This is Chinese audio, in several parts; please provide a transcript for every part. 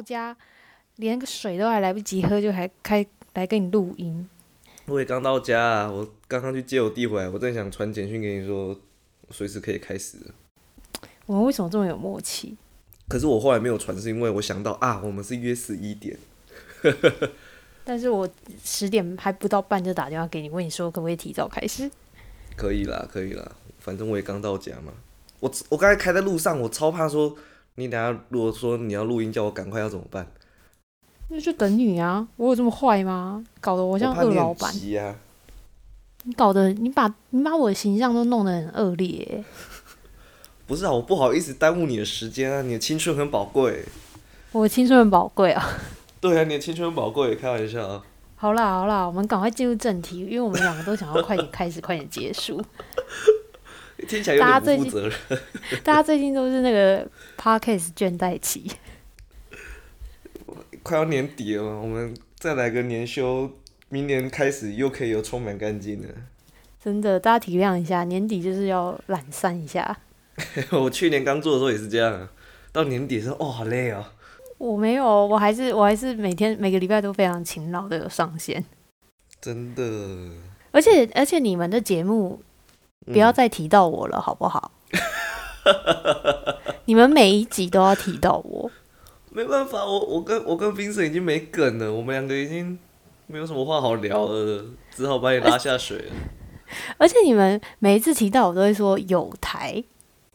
到家，连个水都还来不及喝，就还开来跟你录音。我也刚到家啊，我刚刚去接我弟回来，我正想传简讯给你说，随时可以开始了。我们为什么这么有默契？可是我后来没有传，是因为我想到啊，我们是约十一点。但是我十点还不到半就打电话给你，问你说可不可以提早开始？可以啦，可以啦，反正我也刚到家嘛。我我刚才开在路上，我超怕说你等下如果说你要录音，叫我赶快要怎么办？那就等你啊！我有这么坏吗？搞得我像恶老板。你搞得你把你把我的形象都弄得很恶劣欸、不是啊，我不好意思耽误你的时间啊，你的青春很宝贵。我的青春很宝贵啊！对啊，你的青春很宝贵，开玩笑啊。好啦好啦，我们赶快进入正题，因为我们两个都想要快点开始，快点结束。听起来有大家最近点不负责任。大家最近都是那个 podcast 倦怠期，快要年底了嘛，我们再来个年休，明年开始又可以有充满干劲了。真的，大家体谅一下，年底就是要懒散一下。我去年刚做的时候也是这样啊，到年底的时候，哦，好累哦。我没有，我还是我还是每天每个礼拜都非常勤劳的有上线，真的。而且而且你们的节目不要嗯再提到我了，好不好？你们每一集都要提到我，没办法，我我跟我跟冰神已经没梗了，我们两个已经没有什么话好聊了，只好把你拉下水了。而且你们每一次提到我都会说有台，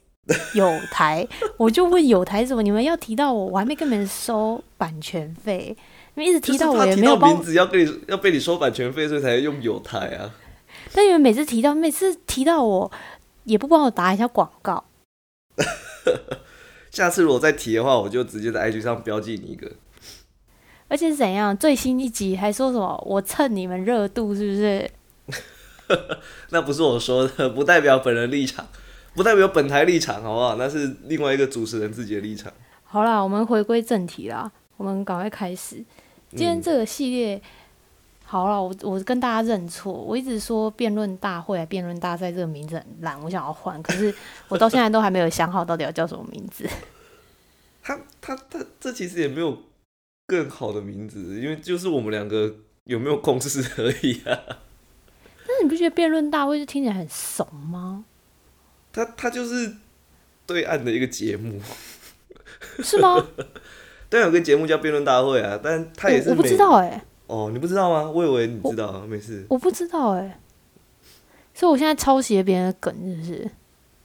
有台，我就问有台是什么？你们要提到我，我还没跟你们收版权费，你们一直提到我也没有名字要跟你要被你收版权费，所以才用有台啊。但你们每次提到每次提到我，也不帮我打一下广告。下次如果再提的话，我就直接在 IG 上标记你一个。而且是怎样？最新一集还说什么我蹭你们热度，是不是？那不是我说的，不代表本人立场，不代表本台立场，好不好？那是另外一个主持人自己的立场。好啦，我们回归正题啦，我们赶快开始。今天嗯这个系列，好了，我我跟大家认错，我一直说辩论大会、辩论大赛这个名字很烂，我想要换，可是我到现在都还没有想好到底要叫什么名字。他他他这其实也没有更好的名字，因为就是我们两个有没有共识而已啊。但是你不觉得辩论大会就听起来很怂吗？他他就是对岸的一个节目，是吗？对岸有个节目叫辩论大会啊，但他也是我我不知道哎、哦，你不知道吗？我以为你知道啊，没事。我不知道哎、所以我现在抄袭别人的梗，是不是？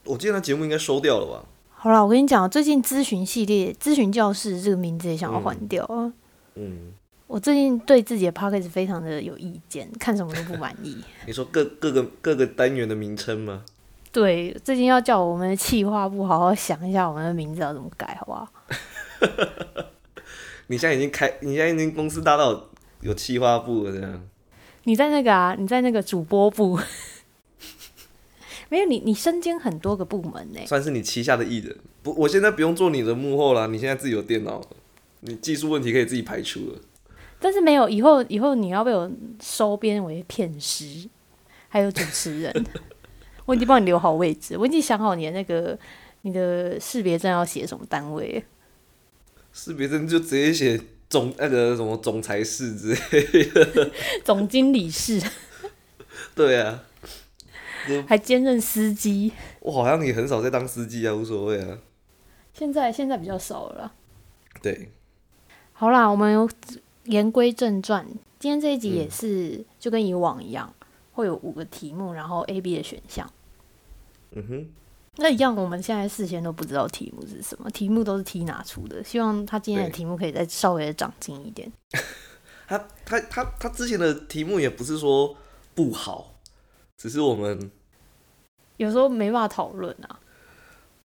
我记得他节目应该收掉了吧？好了，我跟你讲，最近咨询系列、咨询教室这个名字也想要换掉啊。嗯，我最近对自己的 p o c k e t 非常的有意见，看什么都不满意。你说各各个各个单元的名称吗？对，最近要叫我们的企划部好好想一下我们的名字要怎么改，好不好？你现在已经开，你现在已经公司大到有企划部的，这样。你在那个啊，你在那个主播部，没有你，你身兼很多个部门呢。算是你旗下的艺人。不，我现在不用做你的幕后啦，你现在自己有电脑，你技术问题可以自己排除了。但是没有，以后以后你要被我收编为片师，还有主持人。我已经帮你留好位置，我已经想好你的那个你的识别证要写什么单位。识别证就直接写总那个什么总裁室之类的。总经理室，对啊，还兼任司机。我好像也很少在当司机啊，无所谓啊。现在现在比较少了。对，好啦，我们言归正传，今天这一集嗯也是就跟以往一样，会有五个题目，然后 A、B 的选项。嗯哼，那一样，我们现在事先都不知道题目是什么，题目都是 T 拿出的。希望他今天的题目可以再稍微的长进一点。他他他他之前的题目也不是说不好，只是我们有时候没办法讨论啊。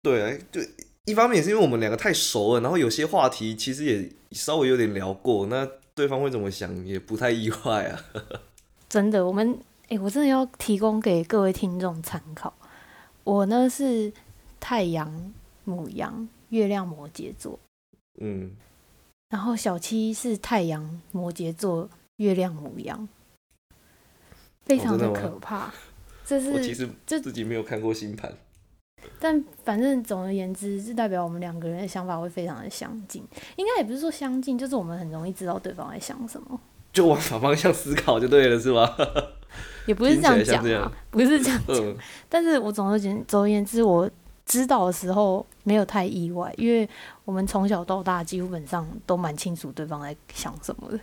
对啊，就一方面也是因为我们两个太熟了，然后有些话题其实也稍微有点聊过，那对方会怎么想也不太意外啊。真的，我们哎，我真的要提供给各位听众参考。我呢是太阳母羊，月亮摩羯座，嗯，然后小七是太阳摩羯座，月亮母羊，非常的可怕。这是，我其实这自己没有看过星盘。但反正总而言之，是代表我们两个人的想法会非常的相近。应该也不是说相近，就是我们很容易知道对方在想什么。就往反方向思考就对了，是吧？也不是这样讲啊，不是这样讲。嗯但是我总而言总而言之，我知道的时候没有太意外，因为我们从小到大基本上都蛮清楚对方在想什么的。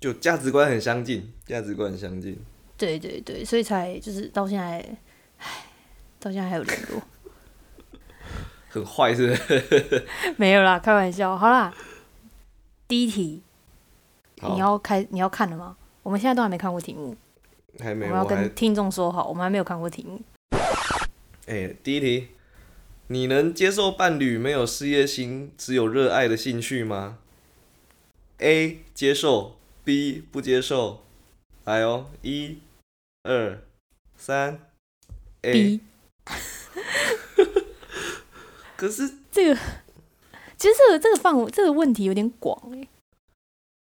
就价值观很相近，价值观很相近。对对对，所以才就是到现在，唉，到现在还有联络。很坏是不是？没有啦，开玩笑。好啦，第一题你要开你要看了吗？我们现在都还没看过题目，我还没，们要我还跟听众说好，我们还没有看过题目。哎、第一题，你能接受伴侣没有事业心，只有热爱的兴趣吗？A 接受，B 不接受。来哦，一、二、三，A。B 可是，这个其实这个这个范围这个问题有点广哎、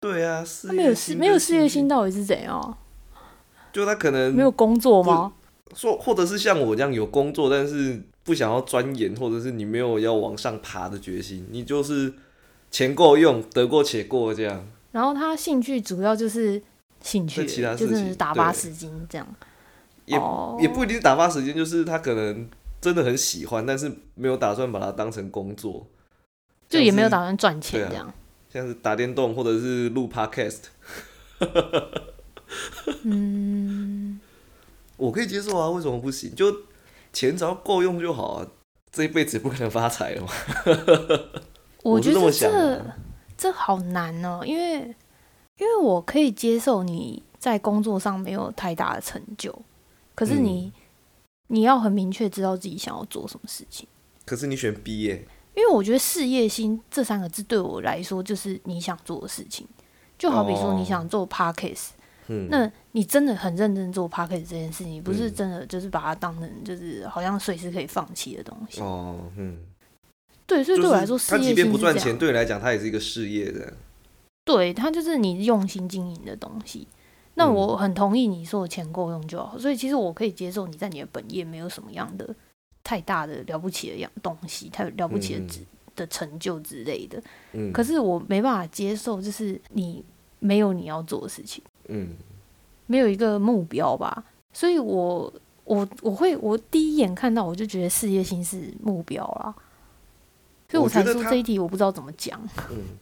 对啊，事他没有业心没有事业，心到底是怎样？就他可能没有工作吗？说，或者是像我这样有工作，但是不想要钻研，或者是你没有要往上爬的决心，你就是钱够用，得过且过这样。然后他兴趣主要就是兴趣其他就是打发对时间这样。也哦也不一定是打发时间，就是他可能真的很喜欢，但是没有打算把它当成工作，就也没有打算赚钱这样。像是打电动或者是录 podcast，嗯，我可以接受啊，为什么不行？就钱只要够用就好啊，这一辈子不可能发财了嘛。我觉得这这好难哦，因为因为我可以接受你在工作上没有太大的成就，可是你、你要很明确知道自己想要做什么事情。可是你选 B 耶、因为我觉得事业心这三个字对我来说就是你想做的事情，就好比说哦你想做 podcast，、嗯，那你真的很认真做 podcast 这件事情，不是嗯真的就是把它当成就是好像随时可以放弃的东西。哦，嗯，对，所以对我来说，事业他即便不赚钱。对你来讲，它也是一个事业的。对，它就是你用心经营的东西。那嗯我很同意你说的钱够用就好，所以其实我可以接受你在你的本业没有什么样的太大的了不起的样东西，太了不起的嗯、的成就之类的。嗯，可是我没办法接受，就是你没有你要做的事情，嗯，没有一个目标吧。所以我我我会我第一眼看到我就觉得事业心是目标啦，所以我才说这一题我不知道怎么讲。嗯，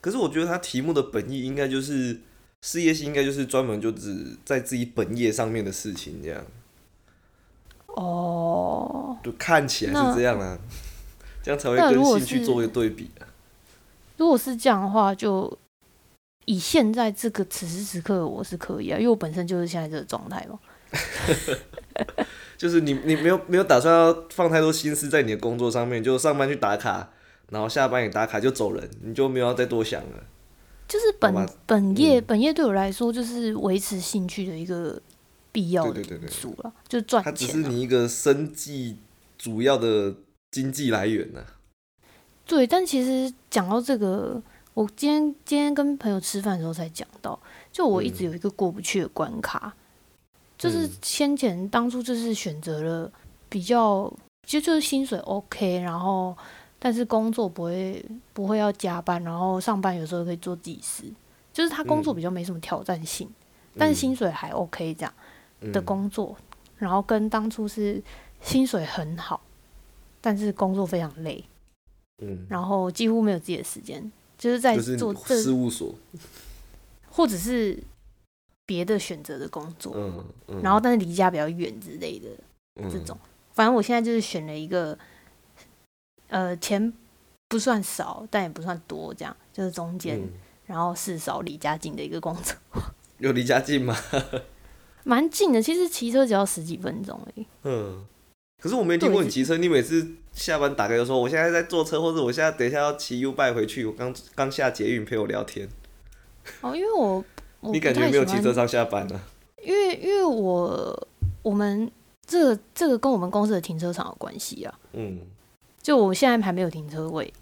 可是我觉得他题目的本意应该就是事业心，应该就是专门就只在自己本业上面的事情，这样哦，就看起来是这样啊，这样才会跟兴趣做一个对比啊。如果是这样的话，就以现在这个此时此刻的我是可以啊，因为我本身就是现在这个状态嘛。就是你你没有没有打算要放太多心思在你的工作上面，就上班去打卡，然后下班也打卡就走人，你就没有要再多想了。就是本本业、嗯本业对我来说就是维持兴趣的一个必要的对对对对因素了，就赚它只钱、啊。是你一个生计主要的经济来源啊、对，但其实讲到这个，我今天今天跟朋友吃饭的时候才讲到，就我一直嗯有一个过不去的关卡，就是嗯。先前当初就是选择了比较，其实就是薪水 OK，然后但是工作不会不会要加班，然后上班有时候可以做技师，就是他工作嗯比较没什么挑战性，但是薪水还 OK 这样的嗯。工作，然后跟当初是薪水很好，但是工作非常累。嗯，然后几乎没有自己的时间，就是在做这事务所，或者是别的选择的工作，嗯嗯，然后但是离家比较远之类的嗯这种。反正我现在就是选了一个，呃，钱不算少，但也不算多，这样就是中间，嗯然后事少离家近的一个工作，有离家近吗？蛮近的。其实骑车只要十几分钟而已。嗯，可是我没听过你骑车，你每次下班打开就说我现在在坐车，或者我现在等一下要骑 U 拜回去，我刚刚下捷运陪我聊天，哦，因为我 我你感觉没有骑车上下班呢、因为因为我我们这个这个跟我们公司的停车场有关系啊。嗯，就我现在还没有停车位，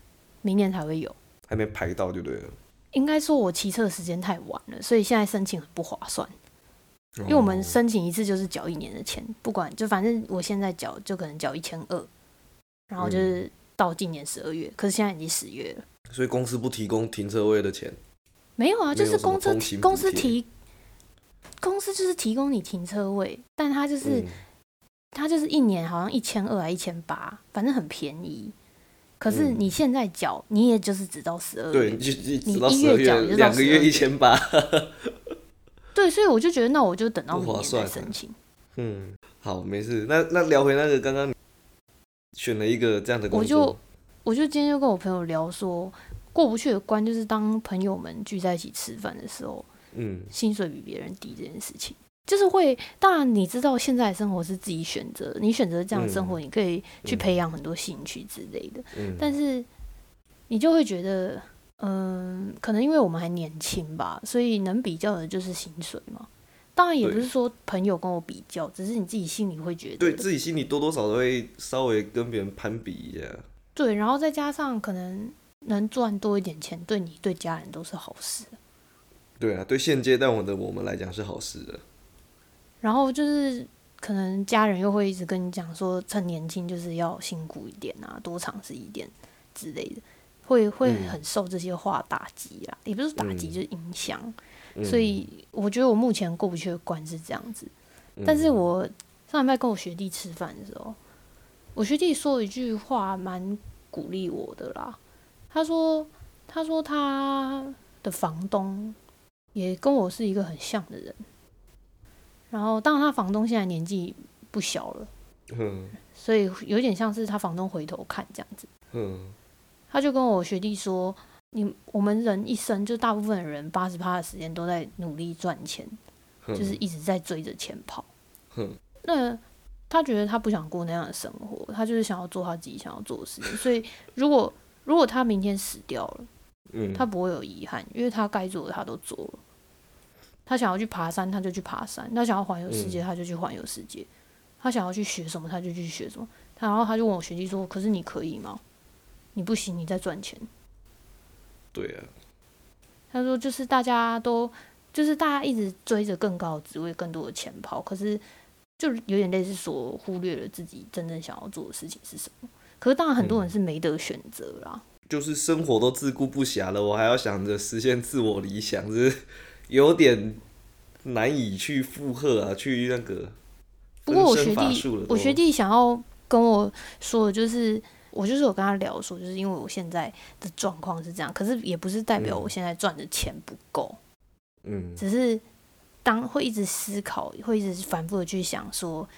明年才会有。还没排到就对了。应该说我骑车的时间太晚了，所以现在申请很不划算。因为我们哦申请一次就是缴一年的钱，不管就反正我现在缴就可能缴一千二，然后就是到今年十二月，可是现在已经十月了，所以公司不提供停车位的钱。没有啊，就是公司通勤公司提公司就是提供你停车位，但他就是、嗯它就是一年好像一千二还一千八，反正很便宜。可是嗯你现在缴，你也就是只到十二，月你，一月月缴两个月一千八。对，所以我就觉得那我就等到不明年再申请。嗯，好，没事。那那聊回那个刚刚你选了一个这样的工我就，我就今天就跟我朋友聊说，过不去的关就是当朋友们聚在一起吃饭的时候，嗯薪水比别人低这件事情，就是会。当然你知道现在的生活是自己选择，你选择这样的生活，你可以去嗯培养很多兴趣之类的，嗯，但是你就会觉得，嗯、可能因为我们还年轻吧，所以能比较的就是薪水嘛。当然也不是说朋友跟我比较，只是你自己心里会觉得，对自己心里多多少少都会稍微跟别人攀比一下。对，然后再加上可能能赚多一点钱，对你对家人都是好事。对啊，对现阶段我的我们来讲是好事的。然后就是可能家人又会一直跟你讲说，趁年轻就是要辛苦一点啊，多尝试一点之类的，会会嗯很受这些话打击啦，也不是打击，嗯就是影响。嗯所以我觉得我目前过不去的关是这样子。嗯但是我上礼拜跟我学弟吃饭的时候，我学弟说一句话蛮鼓励我的啦。他说：“他说他的房东也跟我是一个很像的人。然后，当然他房东现在年纪不小了，嗯所以有点像是他房东回头看这样子。嗯他就跟我学弟说：“你我们人一生，就大部分的人八十趴的时间都在努力赚钱，嗯，就是一直在追着钱跑。嗯那他觉得他不想过那样的生活，他就是想要做他自己想要做的事情。所以如果如果他明天死掉了，嗯，他不会有遗憾，因为他该做的他都做了。他想要去爬山，他就去爬山；他想要环游世界，嗯他就去环游世界；他想要去学什么，他就去学什么。他然后他就问我学弟说：“可是你可以吗？你不行，你在赚钱。”对啊，他说就是大家都就是大家一直追着更高的职位、更多的钱跑，可是就有点类似说忽略了自己真正想要做的事情是什么。可是当然很多人是没得选择啦。就是生活都自顾不暇了，我还要想着实现自我理想，这是有点难以去负荷啊，去那个不过我学弟我学弟想要跟我说的就是，我就是有跟他聊说，就是因为我现在的状况是这样，可是也不是代表嗯我现在赚的钱不够，嗯只是当会一直思考，会一直反复的去想说，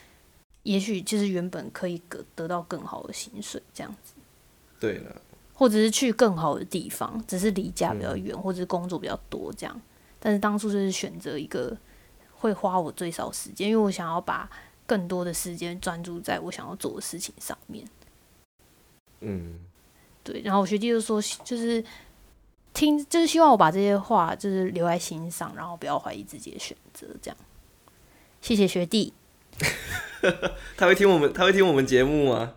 也许就是原本可以得得到更好的薪水这样子，对了，或者是去更好的地方，只是离家比较嗯远，或者是工作比较多这样。但是当初就是选择一个会花我最少时间，因为我想要把更多的时间专注在我想要做的事情上面。嗯对，然后我学弟就说，就是听，就是希望我把这些话就是留在心上，然后不要怀疑自己的选择，这样。谢谢学弟，他会听我们，他会听我们节目吗？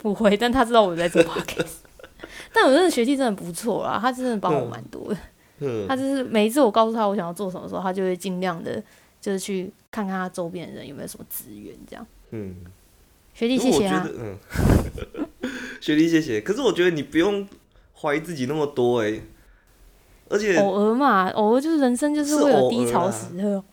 不会，但他知道我在做 podcast。但我真的学弟真的不错啦，他真的帮我蛮多的。嗯他就是每一次我告诉他我想要做什么的时候，他就会尽量的，就是去看看他周边的人有没有什么资源，这样。嗯，学弟，谢谢啊。嗯，学弟谢谢。可是我觉得你不用怀疑自己那么多哎、而且偶尔嘛，偶尔就是人生就是是会有低潮时刻。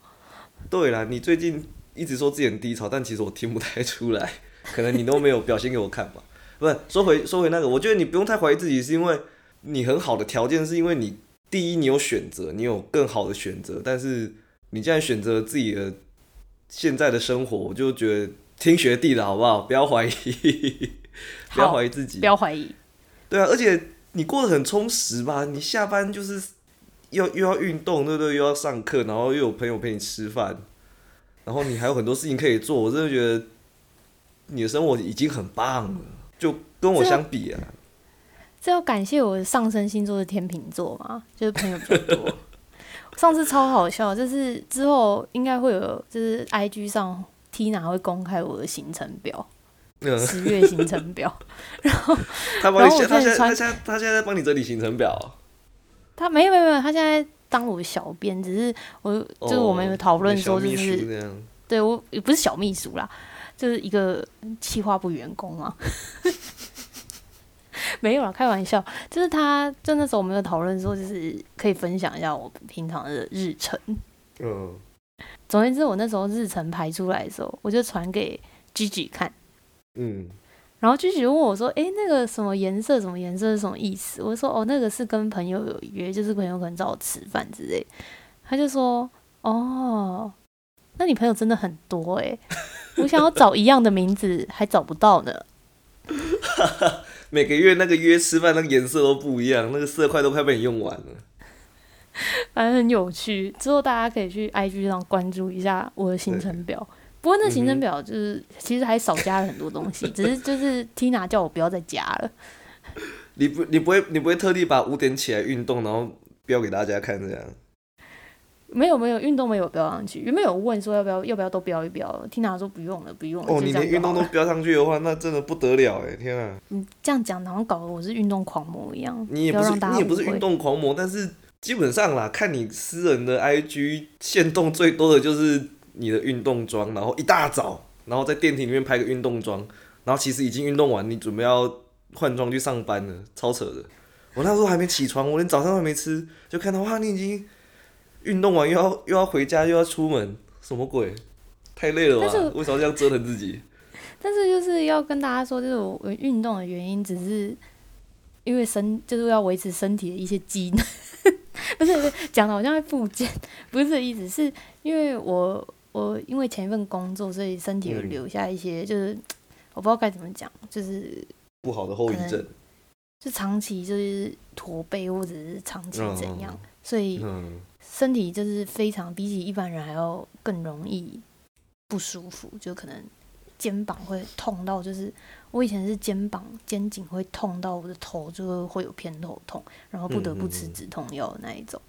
对啦，你最近一直说自己很低潮，但其实我听不太出来，可能你都没有表现给我看吧。不是，说回说回那个，我觉得你不用太怀疑自己，是因为你很好的条件，是因为你第一你有选择，你有更好的选择，但是你既然选择了自己的现在的生活，我就觉得听学弟的好不好？不要怀疑，不要怀疑自己不。要怀疑。对啊，而且你过得很充实吧？你下班就是又又要运动，对不对？又要上课，然后又有朋友陪你吃饭，然后你还有很多事情可以做。我真的觉得你的生活已经很棒了，就跟我相比啊，这要感谢我的上升星座是天秤座嘛，就是朋友比较多。上次超好笑，就是之后应该会有，就是 I G 上 Tina 会公开我的行程表，嗯，十月行程表。他帮然后我你写，他现在他现在他现在在帮你整理行程表哦，他没有没有没有，他现在当我小编，只是我就是我们有讨论说，就是对我也不是小秘书啦，就是一个企划部员工嘛。没有啦，开玩笑。就是他，就那时候我们有讨论说，就是可以分享一下我平常的日程。嗯，总而言之，我那时候日程排出来的时候，我就传给 Gigi 看。嗯，然后 Gigi 问我说：“诶，那个什么颜色，什么颜色是什么意思？”我说：“哦，那个是跟朋友有约，就是朋友可能找我吃饭之类。”他就说：“哦，那你朋友真的很多诶，我想要找一样的名字还找不到呢。”每个月那个约吃饭那个颜色都不一样，那个色块都快被你用完了。反正很有趣，之后大家可以去 IG 上关注一下我的行程表。不过那行程表就是其实还少加了很多东西，只是 就是 Tina 叫我不要再加了。你不你不会你不会特地把五点起来运动，然后标给大家看这样？没有没有运动没有标上去，原本有问说要不要要不要都标一标？Tina 说不用了不用了。哦，你连运动都标上去的话，那真的不得了哎！天啊！你这样讲好像搞得我是运动狂魔一样。你也不是你也不是运动狂魔，但是基本上啦，看你私人的 IG 限动最多的就是你的运动装，然后一大早，然后在电梯里面拍个运动装，然后其实已经运动完，你准备要换装去上班了，超扯的。我那时候还没起床，我连早餐都还没吃，就看到哇，你已经。运动完又要又要回家又要出门，什么鬼？太累了吧？为什么这样折腾自己？但是就是要跟大家说，就是我运动的原因，只是因为身就是要维持身体的一些机能，不是不是讲的好像在复健，不是这意思，是因为我我因为前一份工作，所以身体有留下一些，就是我不知道该怎么讲，就是不好的后遗症，就长期就是驼背或者是长期怎样，所以。身体就是非常比起一般人还要更容易不舒服，就可能肩膀会痛到，就是我以前是肩膀肩颈会痛到我的头就会有偏头痛，然后不得不吃止痛药的那一种。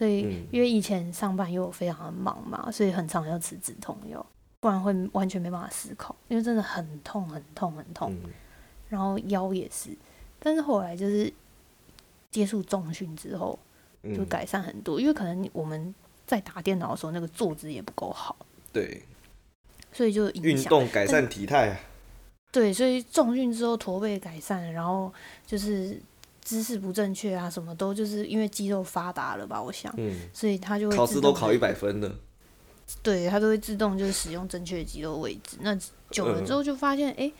所以因为以前上班又非常的忙嘛，所以很常要吃止痛药，不然会完全没办法思考，因为真的很痛很痛很痛。然后腰也是，但是后来就是接触重训之后。就改善很多，因为可能我们在打电脑的时候，那个坐姿也不够好。对，所以就运动改善体态。对，所以重训之后驼背改善，然后就是姿势不正确啊，什么都就是因为肌肉发达了吧，我想。嗯。所以他就会考试都考一百分的。对他都会自动就是使用正确的肌肉位置，那久了之后就发现，哎，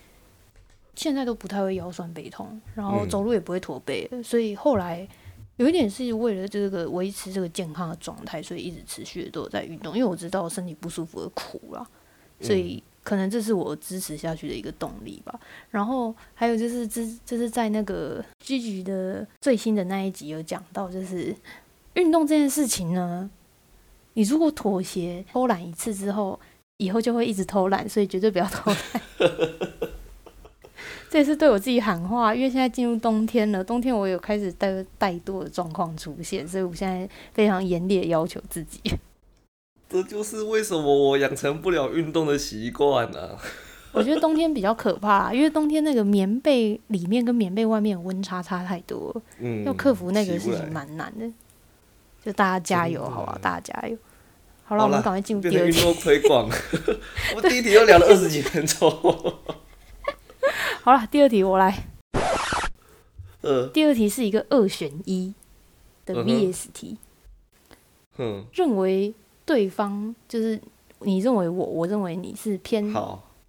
现在都不太会腰酸背痛，然后走路也不会驼背，所以后来。有一点是为了这个维持这个健康的状态，所以一直持续的都有在运动。因为我知道身体不舒服的苦了，所以可能这是我支持下去的一个动力吧。然后还有就是，这就是在那个剧集的最新的那一集有讲到，就是运动这件事情呢，你如果妥协偷懒一次之后，以后就会一直偷懒，所以绝对不要偷懒。这也是对我自己喊话，因为现在进入冬天了，冬天我有开始怠怠惰的状况出现，所以我现在非常严厉的要求自己。这就是为什么我养成不了运动的习惯呢？我觉得冬天比较可怕，因为冬天那个棉被里面跟棉被外面温差差太多，嗯，要克服那个事情蛮难的。就大家加油，好吧，大家加油。好了，我们赶快进入第二题。推广，我第一题又聊了二十几分钟。好了，第二题我来。呃，第二题是一个二选一的 VS 题。嗯，认为对方就是你认为我，我认为你是偏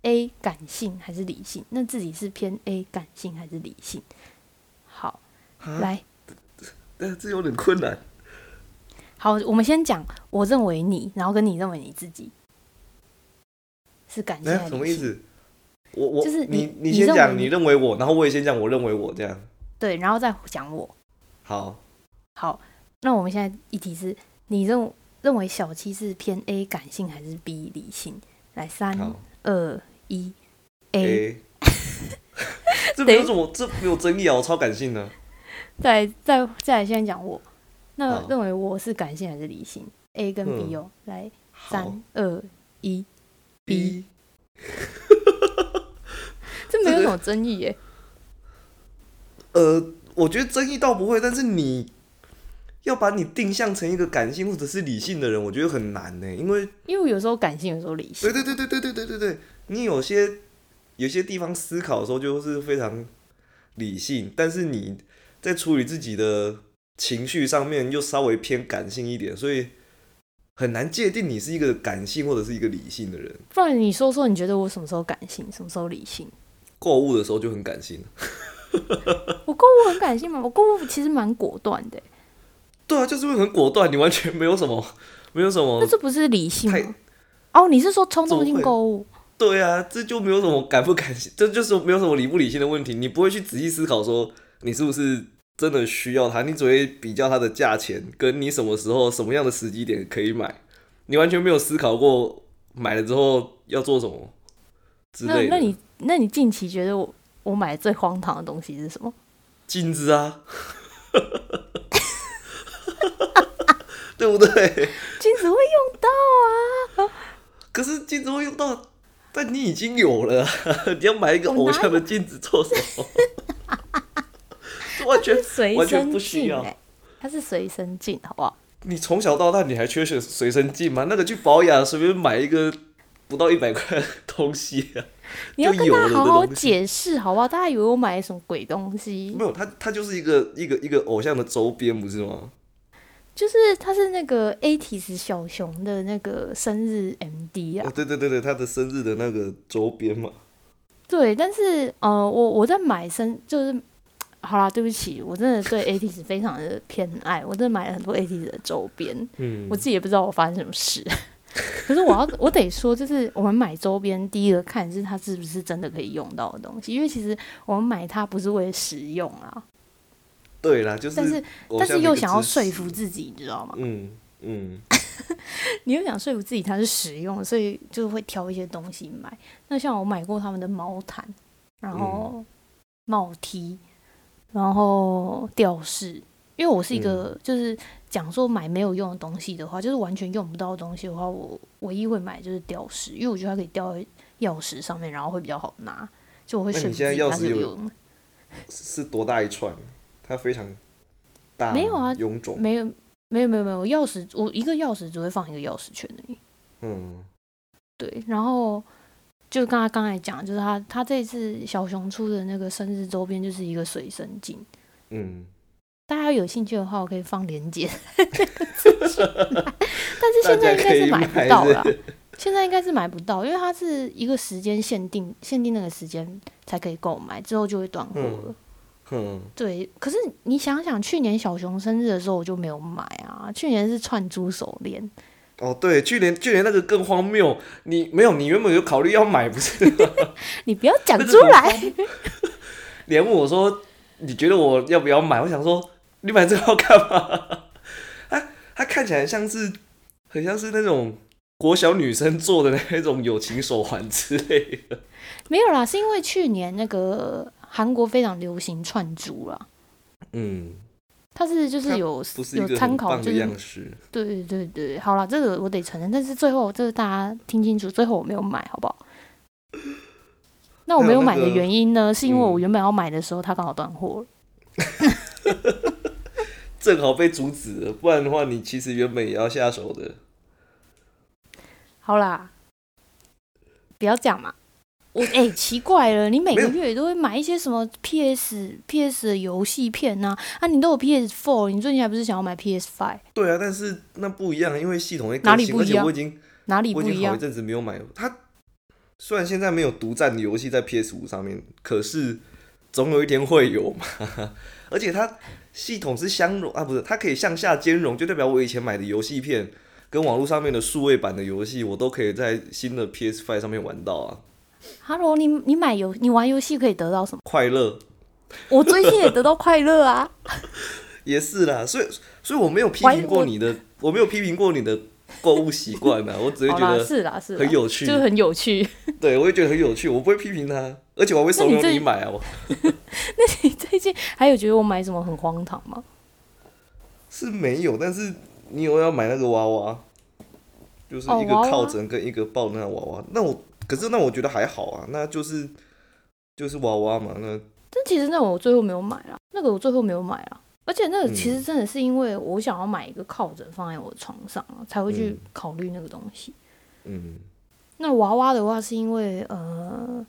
A 感性还是理性？那自己是偏 A 感性还是理性？好，来，但这有点困难。好，我们先讲我认为你，然后跟你认为你自己是感性，什么意思？我我就是你你先讲你认为我，然后我也先讲我认为我这样。对，然后再讲我。好。好，那我们现在议题是你认认为小七是偏 A 感性还是 B 理性？来，三二一，A。这没有什么，这没有争议啊！我超感性的。再再再来，先讲我。那认为我是感性还是理性？A 跟 B 哦，来，三二一，B。这没有什么争议耶。呃，我觉得争议倒不会，但是你要把你定向成一个感性或者是理性的人，我觉得很难呢，因为因为有时候感性，有时候理性。对对对对对对对对对，你有些有些地方思考的时候就是非常理性，但是你在处理自己的情绪上面又稍微偏感性一点，所以很难界定你是一个感性或者是一个理性的人。不然你说说，你觉得我什么时候感性，什么时候理性？购物的时候就很感性。我购物很感性吗？我购物其实蛮果断的。对啊，就是会很果断，你完全没有什么，没有什么。那这不是理性吗？哦，你是说冲动性购物？对啊，这就没有什么感不感性，这就是没有什么理不理性的问题。你不会去仔细思考说你是不是真的需要它，你只会比较它的价钱，跟你什么时候、什么样的时机点可以买。你完全没有思考过买了之后要做什么之类的。那那你那你近期觉得我我买最荒唐的东西是什么？镜子啊，对不对？镜子会用到啊。可是镜子会用到。但你已经有了，你要买一个偶像的镜子做什么？完全完全不需要。它是随身镜，好不好？你从小到大你还缺随随身镜吗？那个去保养随便买一个不到一百块东西啊，你要跟他好好解释，好不好？大家以为我买什么鬼东西？没有，它它就是一个一个一个偶像的周边，不是吗？就是他是那个 A T S 小熊的那个生日 M D 啊，对对对对，他的生日的那个周边嘛。对，但是呃，我我在买生就是 好啦，对不起，我真的对 A T S 非常的偏爱，我真的买了很多 A T S 的周边。嗯，我自己也不知道我发生什么事，可是我要我得说，就是我们买周边，第一个看是它是不是真的可以用到的东西，因为其实我们买它不是为了实用啊。对啦，就是，但是但是又想要说服自己，你知道吗？嗯嗯，你又想说服自己它是实用，所以就会挑一些东西买。那像我买过他们的毛毯，然后帽 T，然后吊饰。因为我是一个，就是讲说买没有用的东西的话，就是完全用不到的东西的话，我唯一会买就是吊饰，因为我觉得它可以吊在钥匙上面，然后会比较好拿。就我会选择它是有是多大一串？它非常大，没有啊，臃肿，没有，没有，没有，没有钥匙，我一个钥匙只会放一个钥匙圈而已。嗯，对，然后就刚才刚才讲，就是他他这次小熊出的那个生日周边就是一个随身镜。嗯，大家有兴趣的话，我可以放链接 但是现在应该是买不到了，现在应该是买不到，因为它是一个时间限定，限定那个时间才可以购买，之后就会断货了。嗯，对，可是你想想，去年小熊生日的时候我就没有买啊。去年是串珠手链。哦，对，去年去年那个更荒谬。你没有，你原本有考虑要买，不是？你不要讲出来。连问我说，你觉得我要不要买？我想说，你买这个要干嘛？它 它看起来像是，很像是那种国小女生做的那种友情手环之类的。没有啦，是因为去年那个。韩国非常流行串珠啦，嗯，它是就是有有参考，就是对对对对，好了，这个我得承认，但是最后这个大家听清楚，最后我没有买，好不好？那我没有买的原因呢，是因为我原本要买的时候，它刚好断货了，正好被阻止了，不然的话，你其实原本也要下手的。好啦，不要讲嘛。我哎，奇怪了，你每个月都会买一些什么 PS PS 的游戏片呢？啊，你都有 PS Four，你最近还不是想要买 PS Five？对啊，但是那不一样，因为系统会哪里不一样？我已经哪里不一样？好一阵子没有买它。虽然现在没有独占的游戏在 PS 五上面，可是总有一天会有嘛。而且它系统是相容啊，不是它可以向下兼容，就代表我以前买的游戏片跟网络上面的数位版的游戏，我都可以在新的 PS Five 上面玩到啊。Hello，你你买游你玩游戏可以得到什么快乐？我最近也得到快乐啊！也是啦，所以所以我没有批评过你的，我没有批评过你的购物习惯嘛，我只会觉得是啦是很有趣，就是很有趣。对，我也觉得很有趣，我不会批评他，而且我会怂恿你买啊。我 那你最近还有觉得我买什么很荒唐吗？是没有，但是你有要买那个娃娃，就是一个靠枕跟一个抱那个娃娃，那我。可是那我觉得还好啊，那就是就是娃娃嘛，那。但其实那我最后没有买啊，那个我最后没有买啊。而且那个其实嗯真的是因为我想要买一个靠枕放在我的床上啊，才会去嗯考虑那个东西。嗯，那娃娃的话，是因为呃，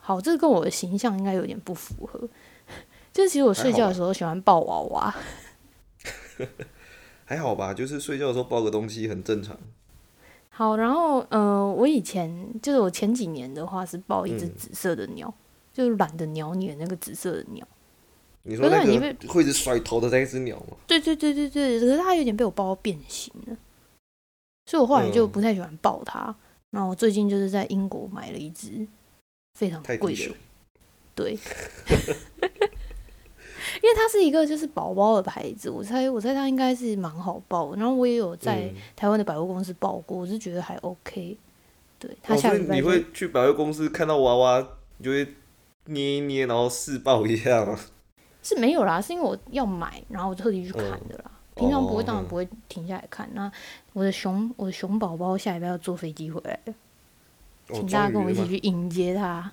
好，这跟我的形象应该有点不符合。就是其实我睡觉的时候喜欢抱娃娃，还好吧，就是睡觉的时候抱个东西很正常。好，然后呃，我以前就是我前几年的话是抱一只嗯紫色的鸟，就是懒得鸟你的那个紫色的鸟。你说那可是你个会一直甩头的那一只鸟吗？对对对对对，可是它有点被我抱到变形了，所以我后来就嗯不太喜欢抱它。然后我最近就是在英国买了一只非常贵的对，因为它是一个就是宝宝的牌子，我猜我猜它应该是蛮好抱。然后我也有在嗯台湾的百货公司抱过，我是觉得还 OK。对，它哦，所以你会去百货公司看到娃娃，你就会捏一捏，然后试抱一下吗？是没有啦，是因为我要买，然后我特地去看的啦。平常不会，当然哦不会停下来看。那我的熊，我的熊宝宝下礼拜要坐飞机回来了，哦请大家跟我一起去迎接它。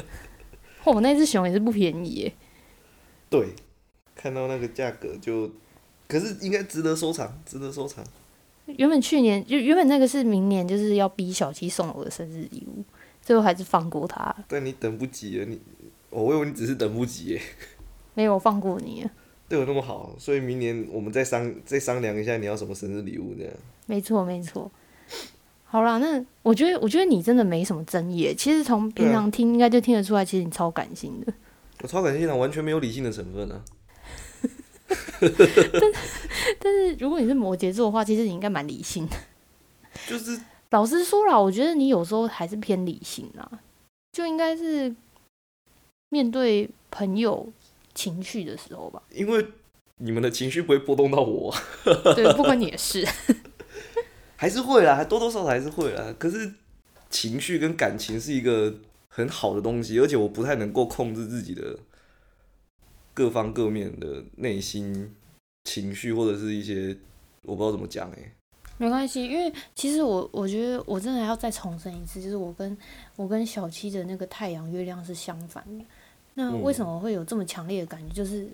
哦，那只熊也是不便宜耶。对，看到那个价格就，可是应该值得收藏，值得收藏。原本去年就原本那个是明年就是要逼小七送我的生日礼物，最后还是放过他，但你等不及了，你，哦我以为你只是等不及耶，没有放过你了。对我那么好，所以明年我们再商再商量一下你要什么生日礼物这样。没错，没错。好啦，那我觉得，我觉得你真的没什么争议。其实从平常听应该就听得出来，其实你超感性的。我超感谢他，完全没有理性的成分啊。但是如果你是摩羯座的话，其实你应该蛮理性的。就是老实说啦，我觉得你有时候还是偏理性啊，就应该是面对朋友情绪的时候吧。因为你们的情绪不会波动到我啊，对，不管你的事。还是会啦，还多多少少还是会啦。可是情绪跟感情是一个很好的东西，而且我不太能够控制自己的各方各面的内心情绪，或者是一些我不知道怎么讲哎、没关系，因为其实我我觉得我真的要再重申一次，就是我跟我跟小七的那个太阳月亮是相反的。那嗯为什么会有这么强烈的感觉？就是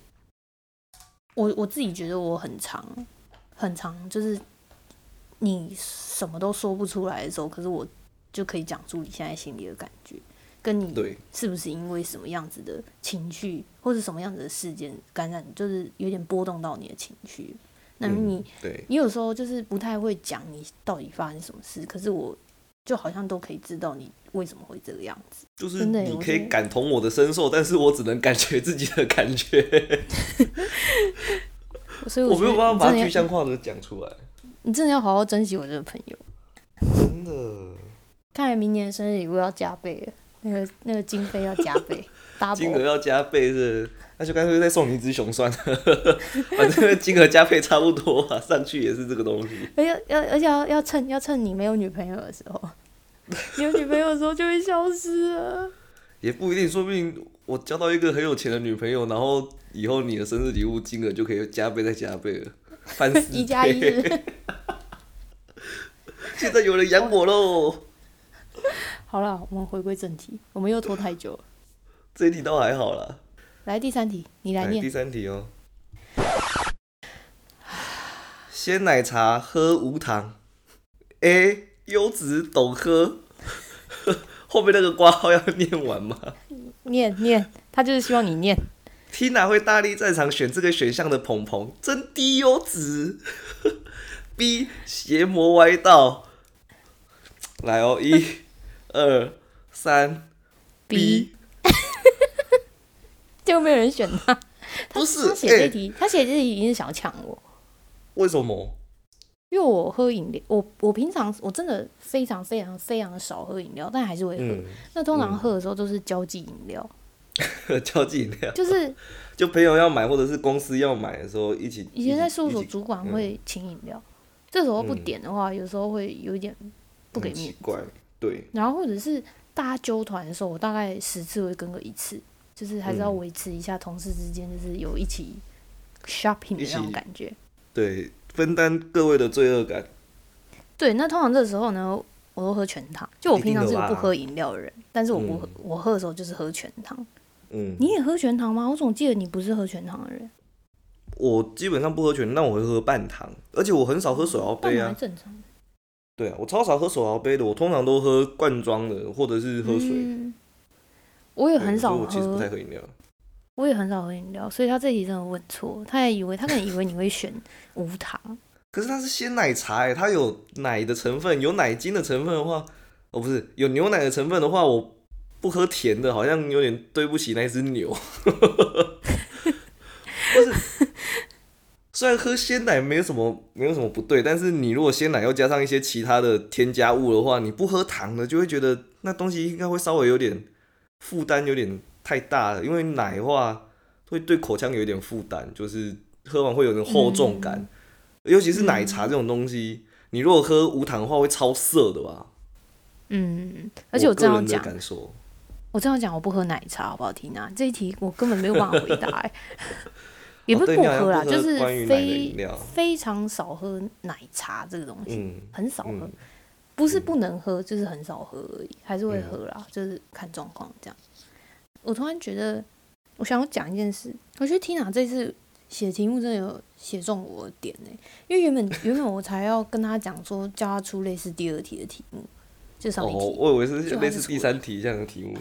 我我自己觉得我很长很长，就是你什么都说不出来的时候，可是我就可以讲出你现在心里的感觉，跟你对，是不是因为什么样子的情绪或者什么样子的事件感染，就是有点波动到你的情绪。那嗯你对，你有时候就是不太会讲你到底发生什么事，可是我就好像都可以知道你为什么会这个样子。就是你可以感同我的身受，但是我只能感觉自己的感觉，所以我没有办法把具象化的讲出来。你真的要好好珍惜我这个朋友。真的，看来明年生日礼物要加倍了，那个那个经费要加倍 金额。要加倍是，那就干脆再送你一只熊算了，反正金额加倍差不多啊，上去也是这个东西。而且要而且要要趁要趁你没有女朋友的时候，你有女朋友的时候就会消失了。也不一定，说不定我交到一个很有钱的女朋友，然后以后你的生日礼物金额就可以加倍再加倍了，翻四倍。一加一现在有人养我喽，好了，我们回归正题，我们又拖太久了。这一题倒还好啦。来第三题，你来念来第。三题哦。鲜奶茶喝无糖，A 优质懂喝。后面那个挂号要念完吗念念，他就是希望你念。？Tina 会大力赞赏选这个选项的鹏鹏，真低优质。B 邪魔歪道，来哦，一、二、三 B 就没有人选他。他不是他写这欸题，他写这题一定是想要抢我，为什么？因为我喝饮料，我我平常我真的非常非常非常少喝饮料，但还是会喝。嗯，那通常嗯喝的时候都是交际饮料，交际饮料，就是就朋友要买或者是公司要买的时候一起。以前在事务所主管会请饮料，这时候不嗯点的话，有时候会有一点不给面子。很奇怪，对，然后或者是大家纠团的时候，我大概十次会跟个一次，就是还是要嗯维持一下同事之间就是有一起 shopping 的那种感觉。对，分担各位的罪恶感。对，那通常这时候呢，我都喝全糖。就我平常是个不喝饮料的人，但是我不喝，嗯我喝的时候就是喝全糖。嗯，你也喝全糖吗？我总记得你不是喝全糖的人，我基本上不喝全，但我会喝半糖，而且我很少喝水哦杯啊。正常。对啊，我超少喝手摇杯的，我通常都喝罐装的或者是喝水。嗯我也很少喝我其实不太喝，喝饮料。我也很少喝饮料，所以他这题真的问错，他也以为他可能以为你会选无糖，可是它是鲜奶茶哎，它有奶的成分，有奶精的成分的话，哦不是，有牛奶的成分的话，我不喝甜的，好像有点对不起那只牛。不是，虽然喝鲜奶没有什么没有什么不对，但是你如果鲜奶要加上一些其他的添加物的话，你不喝糖的就会觉得那东西应该会稍微有点负担，有点太大了。因为奶的话会对口腔有一点负担，就是喝完会有点厚重感。尤其是奶茶这种东西，你如果喝无糖的话，会超涩的吧？嗯，而且我这样讲，我这样讲，我不喝奶茶，好不好，听啊？这一题我根本没有办法回答、欸，也不是不喝啦，就是非非常少喝奶茶这个东西，嗯很少喝，嗯不是不能喝，就是很少喝而已，还是会喝啦，就是看状况这样。我突然觉得，我想要讲一件事，我觉得 Tina 这次写题目真的有写中我的点呢、因为原本 原本我才要跟他讲说，叫他出类似第二题的题目，就上哦一题。，我以为是就类似第三题这样的题目，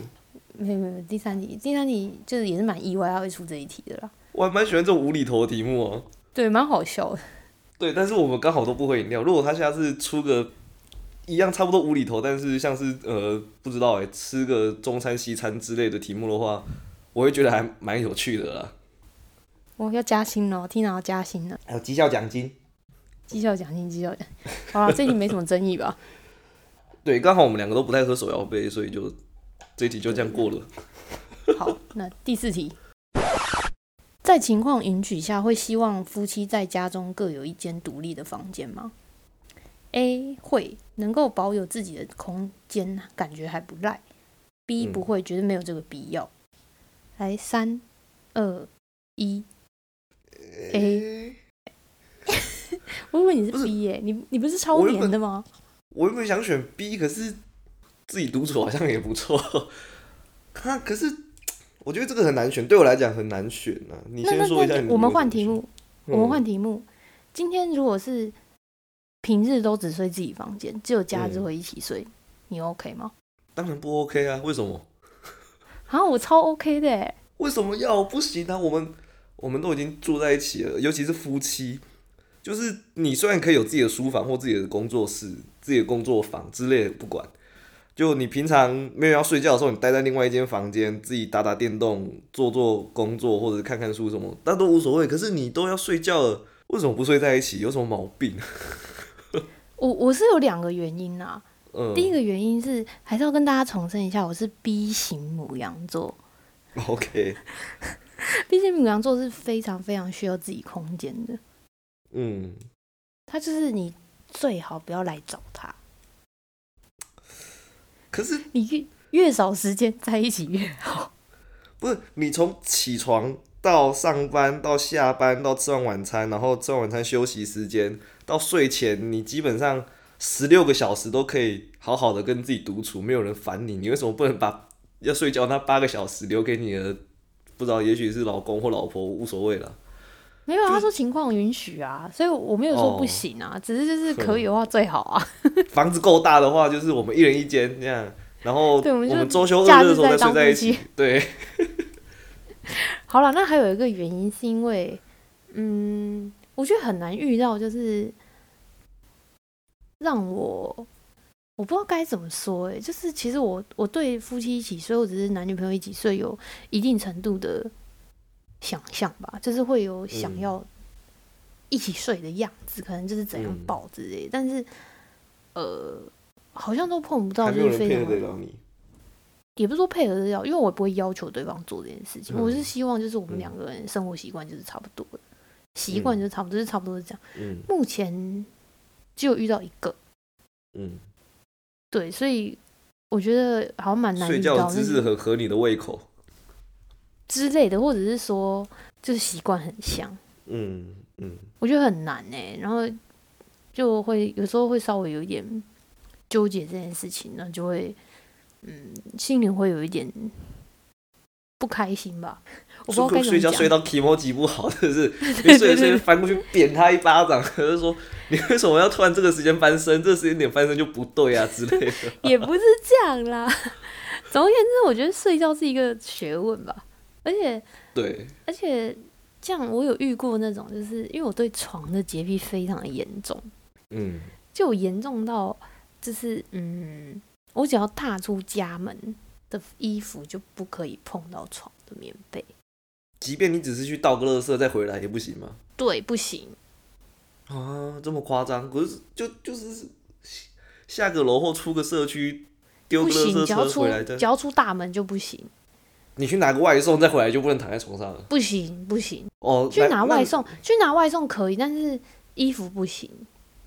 没有没有没有，第三题，第三题就是也是蛮意外他会出这一题的啦。我还蛮喜欢这种无厘头的题目哦、对，蛮好笑的。对，但是我们刚好都不喝饮料。如果他下次出个一样差不多无厘头，但是像是呃不知道哎、吃个中餐西餐之类的题目的话，我会觉得还蛮有趣的啦。我要加薪了，Tina 要加薪了，还有绩效奖金，绩效奖金，绩效奖。好了，这题没什么争议吧？对，刚好我们两个都不太喝手摇杯，所以就这一题就这样过了。好，那第四题，在情况允许下，会希望夫妻在家中各有一间独立的房间吗？A 会，能够保有自己的空间，感觉还不赖。B 嗯不会，觉得没有这个必要。来，三、二、一，A。我以为你是 B 耶、你你不是超我原本黏的吗？我原本想选 B，可是自己独处好像也不错。啊可是我觉得这个很难选，对我来讲很难选啊。你先说一下你那，我们换题目，我们嗯换题目。今天如果是平日都只睡自己房间，只有假日嗯会一起睡，你 OK 吗？当然不 OK 啊，为什么？啊，我超 OK 的欸，为什么要不行啊？我们我们都已经住在一起了，尤其是夫妻，就是你虽然可以有自己的书房或自己的工作室、自己的工作坊之类的，不管。就你平常没有要睡觉的时候，你待在另外一间房间，自己打打电动、做做工作或者看看书什么，那都无所谓。可是你都要睡觉了，为什么不睡在一起？有什么毛病？我我是有两个原因啊。嗯，第一个原因是还是要跟大家重申一下，我是 B 型母羊座。OK，B 型母羊座是非常非常需要自己空间的，嗯，他就是你最好不要来找他，可是你越越少时间在一起越好。不是你从起床到上班到下班到吃完晚餐，然后吃完晚餐休息时间到睡前，你基本上十六个小时都可以好好的跟自己独处，没有人烦你。你为什么不能把要睡觉那八个小时留给你的？不知道，也许是老公或老婆，无所谓了。没有啊，他说情况允许啊，所以我没有说不哦行啊，只是就是可以的话最好啊。房子够大的话，就是我们一人一间这样，然后对我们就们周休假日二日的时候再睡在一起。对，好了，那还有一个原因是因为，嗯，我觉得很难遇到，就是让我我不知道该怎么说、欸，就是其实我我对夫妻一起睡或者是男女朋友一起睡有一定程度的想象吧，就是会有想嗯。要一起睡的样子，可能就是怎样嗯。抱之类的，但是呃，好像都碰不到，就是非常合得了你。也不是说配合得了，因为我不会要求对方做这件事情，嗯。我是希望就是我们嗯两个人生活习惯就是差不多的，习惯就是差不多，就是差不多是这样。嗯。目前只有遇到一个，嗯，对，所以我觉得好像蛮难睡觉的姿遇到那势很合你的胃口。之类的，或者是说就是习惯很像，嗯嗯。我觉得很难呢、然后就会有时候会稍微有一点纠结这件事情，那就会嗯心里会有一点不开心吧？我不知道睡该怎么讲。睡觉睡到 o j i 不好，真的是你睡着睡着翻过去扁他一巴掌，就说你为什么要突然这个时间翻身？这个时间点翻身就不对啊之类的。也不是这样啦。总而言之，我觉得睡觉是一个学问吧，而且对，而且这样我有遇过那种，就是因为我对床的洁癖非常的严重，嗯，就严重到就是嗯，我只要踏出家门的衣服就不可以碰到床的棉被，即便你只是去倒个垃圾再回来也不行吗？对，不行。啊，这么夸张？可是就就是下个楼或出个社区丢不行，个垃圾车回来的只要出大门就不行，你去拿个外送再回来就不能躺在床上了。不行，不行。哦，去拿外送，去拿外送可以，但是衣服不行，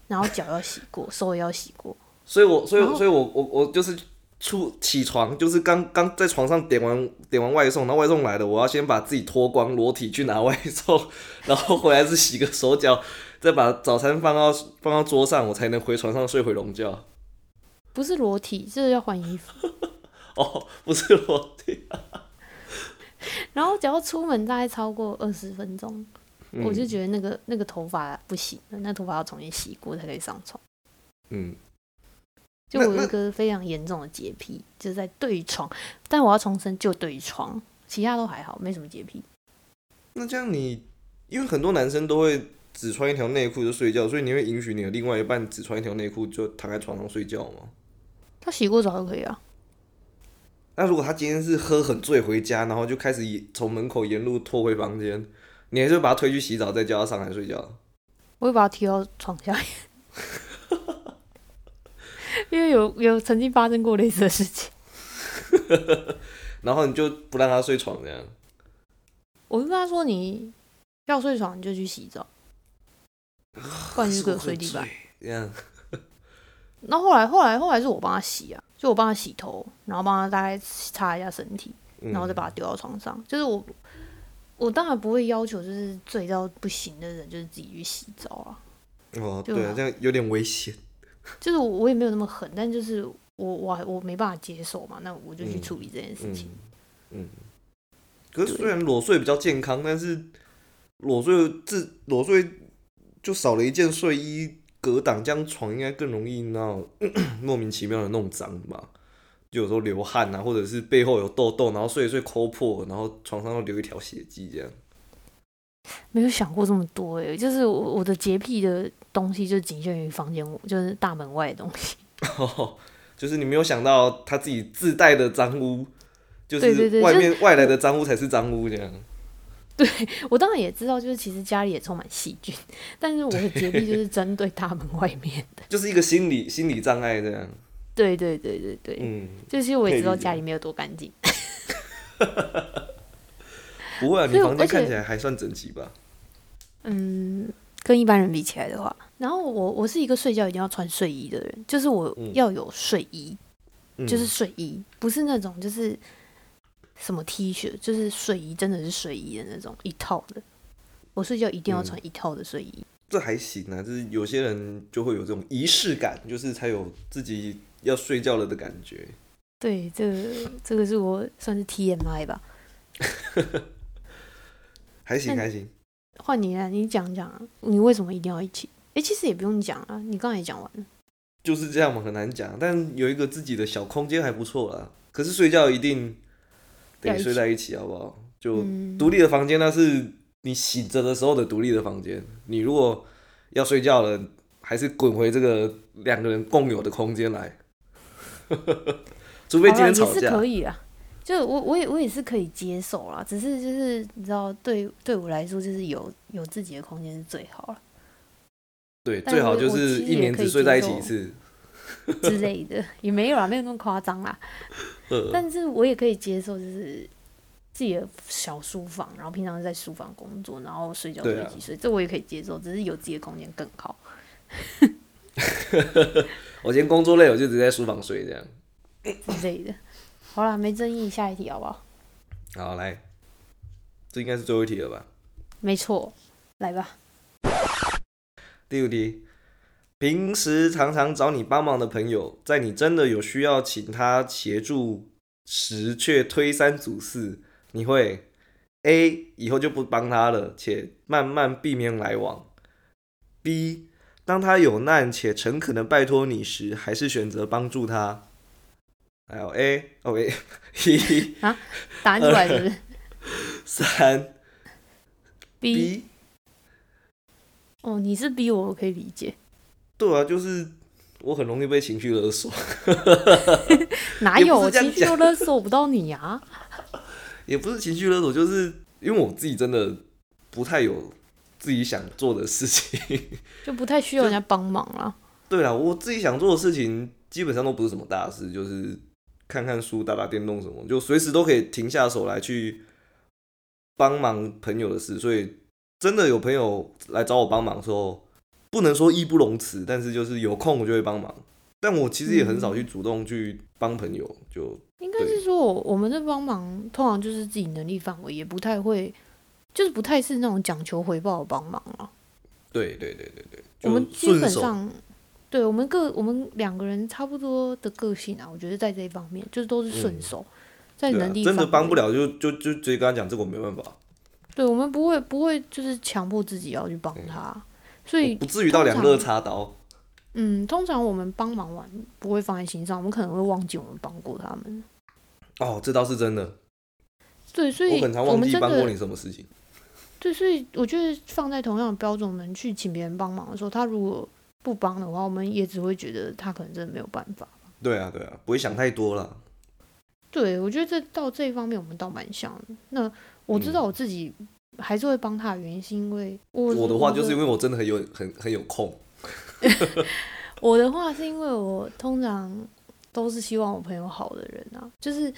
然后脚要洗过，手也要洗过。所以我所以所以我我我就是出起床，就是刚刚在床上点完点完外送，然后外送来了，我要先把自己脱光裸体去拿外送，然后回来是洗个手脚，再把早餐放到放到桌上，我才能回床上睡回笼觉。不是裸体，是要换衣服。哦，不是裸体，然后只要出门大概超过二十分钟，嗯我就觉得那个那个头发不行了，那头发要重新洗过才可以上床。嗯，就我有一个非常严重的洁癖，就是在对床，但我要重申，就对床，其他都还好，没什么洁癖。那这样你因为很多男生都会只穿一条内裤就睡觉，所以你会允许你的另外一半只穿一条内裤就躺在床上睡觉吗？他洗过澡就可以啊。那如果他今天是喝很醉回家，然后就开始从门口沿路拖回房间，你还是会把他推去洗澡，再叫他上来睡觉？我会把他踢到床下面，因为有有曾经发生过类似的事情。然后你就不让他睡床这样？我就跟他说：“你要睡床你就去洗澡，不然你就给我睡地板。这样？” 然后后来后来后来是我帮他洗啊，就我帮他洗头，然后帮他大概擦一下身体，嗯然后再把他丢到床上。就是我我当然不会要求就是醉到不行的人就是自己去洗澡啊，哦，对啊，这样有点危险。就是我我也没有那么狠，但就是我我还我没办法接受嘛，那我就去嗯处理这件事情。嗯嗯。可是虽然裸睡比较健康，但是裸睡自裸睡就少了一件睡衣隔挡，这样床应该更容易那 莫名其妙的弄脏吧？就有时候流汗啊，或者是背后有痘痘，然后睡一睡抠破，然后床上又留一条血迹，这样。没有想过这么多诶、就是我我的洁癖的东西就仅限于房间，就是大门外的东西。哦，就是你没有想到他自己自带的脏污，就是外面外来的脏污才是脏污这样。我当然也知道，就是其实家里也充满细菌，但是我的洁癖就是针对大门外面的。就是一个心理心理障碍这样。对对对对对，嗯，就其实我也知道家里没有多干净。不会啊，你房间看起来还算整齐吧？嗯，跟一般人比起来的话，然后我我是一个睡觉一定要穿睡衣的人，就是我嗯要有睡衣，嗯就是睡衣，不是那种就是什么 T 恤，就是睡衣，真的是睡衣的那种一套的。我睡觉一定要穿一套的睡衣。这还行啊，就是有些人就会有这种仪式感，就是才有自己要睡觉了的感觉。对，这个这个是我算是 TMI 吧。还行还行，换你了，你讲讲啊，你为什么一定要一起？诶，其实也不用讲啊，你刚才也讲完了。就是这样嘛，很难讲。但有一个自己的小空间还不错啦。可是睡觉一定睡在一起，好不好？就嗯，独立的房间，那是你醒着的时候的独立的房间。你如果要睡觉了，还是滚回这个两个人共有的空间来。除非今天吵架是可，以啊。就我我也我也是可以接受啦，只是就是你知道，对对我来说，就是有有自己的空间是最好了对，最好就是一年只睡在一起一次。之类的，也没有啦，没有那么夸张啦。呃，但是我也可以接受，就是自己的小书房，然后平常在书房工作，然后睡觉就对啊一起睡，这我也可以接受，只是有自己的空间更好。我今天工作累，我就直接在书房睡这样。之类的。好啦，没争议，下一题好不好？好，来，这应该是最后一题了吧？没错，来吧。第五题，平时常常找你帮忙的朋友，在你真的有需要请他协助时，却推三阻四，你会 A 以后就不帮他了，且慢慢避免来往；B 当他有难且诚恳的拜托你时，还是选择帮助他。还有 A OK 一啊，答案出来是不是 三 B？B 哦，你是 B，我可以理解。对啊，就是我很容易被情绪勒索，哪有我情绪都勒索不到你啊？也不是情绪勒索，就是因为我自己真的不太有自己想做的事情。就不太需要人家帮忙了。对啊，我自己想做的事情基本上都不是什么大事，就是看看书、打打电动什么，就随时都可以停下手来去帮忙朋友的事。所以真的有朋友来找我帮忙的时候，不能说义不容辞，但是就是有空我就会帮忙。但我其实也很少去主动去帮朋友，就应该是说我我们的帮忙通常就是自己能力范围，也不太会，就是不太是那种讲求回报的帮忙啊。对对对对对，我们基。本上，对我们个我们两个人差不多的个性啊，我觉得在这一方面就是都是顺手，在能力、真的帮不。了就就就直接跟他讲，这个我没办法，对，我们不会不会就是强迫自己要去帮他，所以不至于到两肋插刀。嗯，通常我们帮忙完不会放在心上，我们可能会忘记我们帮过他们。哦，这倒是真的，对，所以我很常忘记帮过你什么事情。对，所以我觉得放在同样的标准，我们去请别人帮忙的时候，他如果不帮的话，我们也只会觉得他可能真的没有办法。对啊，对啊，不会想太多了。对，我觉得这到这一方面我们倒蛮像的。那我知道我自己还是会帮他的原因，是因为我我的话就是因为我真的很有很很有空。我的话是因为我通常都是希望我朋友好的人啊，就是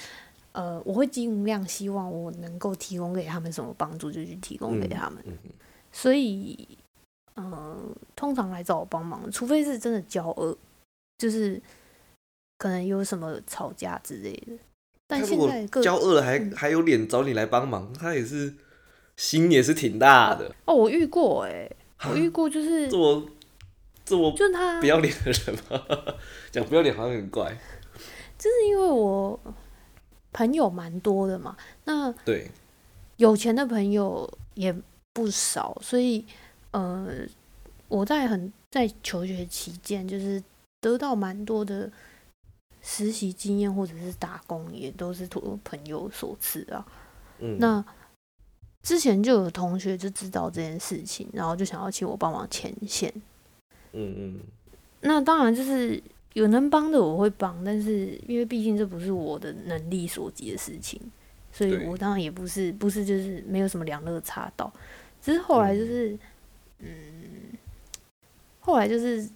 呃，我会尽量希望我能够提供给他们什么帮助，就去提供给他们。嗯嗯所以，呃，通常来找我帮忙，除非是真的交恶，就是可能有什么吵架之类的。但现在各交恶了还嗯还有脸找你来帮忙，他也是心也是挺大的。哦，我遇过哎、我遇过就是这么这么就是他不要脸的人吗？讲不要脸好像很怪。就是因为我朋友蛮多的嘛，那对，有钱的朋友也不少，所以呃，我在很在求学期间，就是得到蛮多的实习经验或者是打工，也都是托朋友所赐啊。嗯，那之前就有同学就知道这件事情，然后就想要请我帮忙牵线。嗯嗯，那当然就是有能帮的我会帮，但是因为毕竟这不是我的能力所及的事情，所以我当然也不是不是就是没有什么两肋插刀。只是后来就是，嗯，后来就是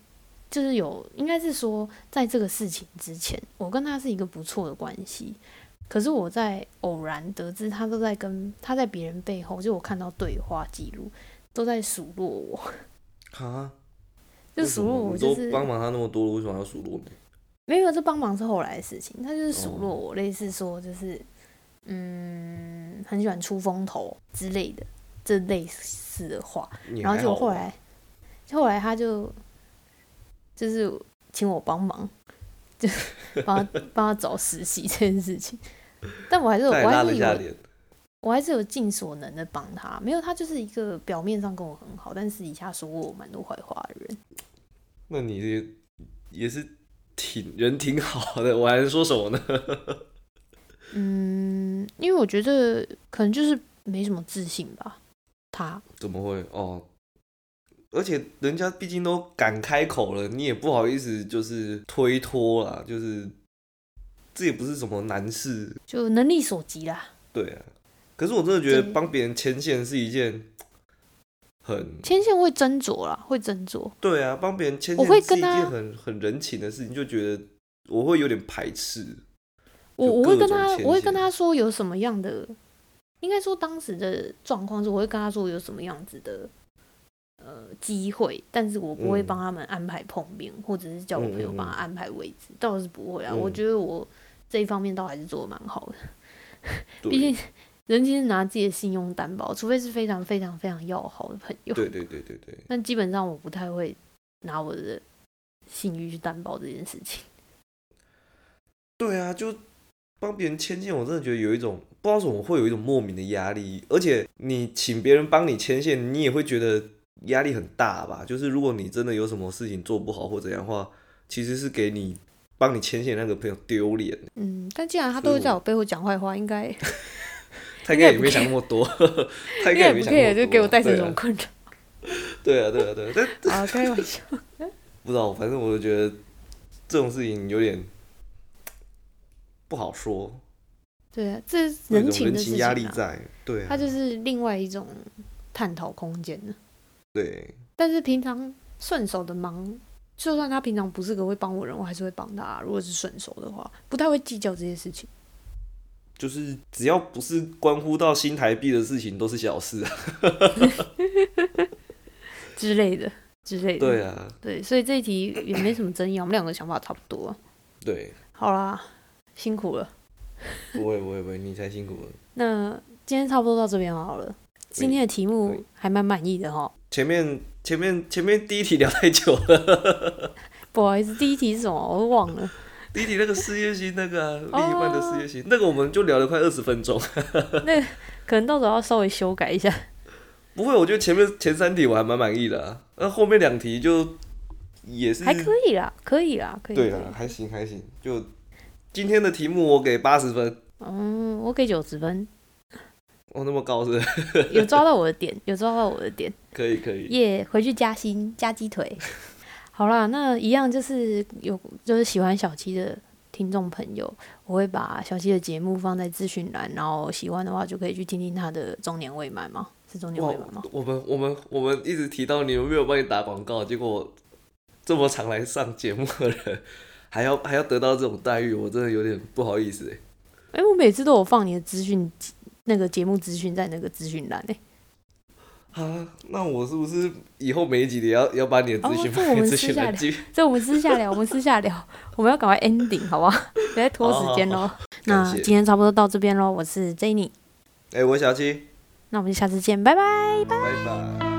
就是有应该是说，在这个事情之前，我跟他是一个不错的关系。可是我在偶然得知他都在跟他在别人背后，就我看到对话记录都在数落我，啊，就数落我就是都帮忙他那么多了，为什么要数落你？没有，这帮忙是后来的事情。他就是数落哦我，类似说就是，嗯，很喜欢出风头之类的，这类似的话。然后就后来，后来他就就是请我帮忙，就帮他帮他找实习这件事情。但我还是我还是有。我还是有尽所能的帮他。没有，他就是一个表面上跟我很好，但私底下说过我蛮多坏话的人。那你也也是挺人挺好的，我还能说什么呢？嗯，因为我觉得可能就是没什么自信吧。他怎么会哦？而且人家毕竟都敢开口了，你也不好意思就是推脱啦，就是这也不是什么难事，就能力所及啦。对啊。可是我真的觉得真帮别人牵线是一件很牵线会斟酌啦，会斟酌。对啊，帮别人牵我线是一会跟他件很很人情的事情，就觉得我会有点排斥。我我会跟他，我会跟他说有什么样的，应该说当时的状况是，我会跟他说有什么样子的呃机会，但是我不会嗯帮他们安排碰面，或者是叫我朋友帮他安排位置，倒是不会啊。我嗯觉得我这一方面倒还是做的蛮好的，对 毕竟人其实拿自己的信用担保，除非是非常非常非常要好的朋友，对对对对对，但基本上我不太会拿我的信誉去担保这件事情。对啊，就帮别人牵线，我真的觉得有一种不知道为什么会有一种莫名的压力，而且你请别人帮你牵线，你也会觉得压力很大吧？就是如果你真的有什么事情做不好或怎样的话，其实是给你帮你牵线那个朋友丢脸。嗯，但既然他都会在我背后讲坏话，应该 他应该也没想那么多，他应该也不没想那么 care，多。就给我带成这种困扰对啊，对啊，对啊，但 啊？开玩笑，不知道，反正我就觉得这种事情有点不好说，对啊，这人情的压力啊，在。对啊，它就是另外一种探讨空间呢。对，但是平常顺手的忙，就算他平常不是个会帮我人，我还是会帮他。如果是顺手的话，不太会计较这些事情。就是只要不是关乎到新台币的事情，都是小事啊。之类的之类的。对啊，对，所以这一题也没什么争议啊，我们两个想法差不多啊。对，好啦，辛苦了。不会不会不会，你才辛苦了。那今天差不多到这边好了。今天的题目还蛮满意的哈。前面前面前面第一题聊太久了，不好意思，第一题是什么？我都忘了。第一题那个事业心那个、另一半的事业心，那个我们就聊了快二十分钟。那可能到时候要稍微修改一下。不会，我觉得前面前三题我还蛮满意的、啊，那后面两题就也是还可以啦，可以啦，可以。可以对啦，还行还行。就今天的题目我给八十分，嗯，我给九十分，哦，那么高是是？有抓到我的点，有抓到我的点。可以可以。耶回去加薪加鸡腿。好啦，那一样就是有就是喜欢小七的听众朋友，我会把小七的节目放在资讯栏，然后喜欢的话就可以去听听他的中年未满吗？是中年哇未满吗？，我们我们我们一直提到你有没有帮你打广告，结果这么常来上节目的人，还要还要得到这种待遇，我真的有点不好意思哎。哎、我每次都有放你的资讯，那个节目资讯在那个资讯栏诶。啊，那我是不是以后每一集也要要把你的资讯哦这我们私下栏记？这我们私下聊，我们私下聊，我们要赶快 ending 好不好？别再拖时间喽。那今天差不多到这边喽，我是 Jenny，哎、我小七，那我们就下次见，拜拜。拜拜。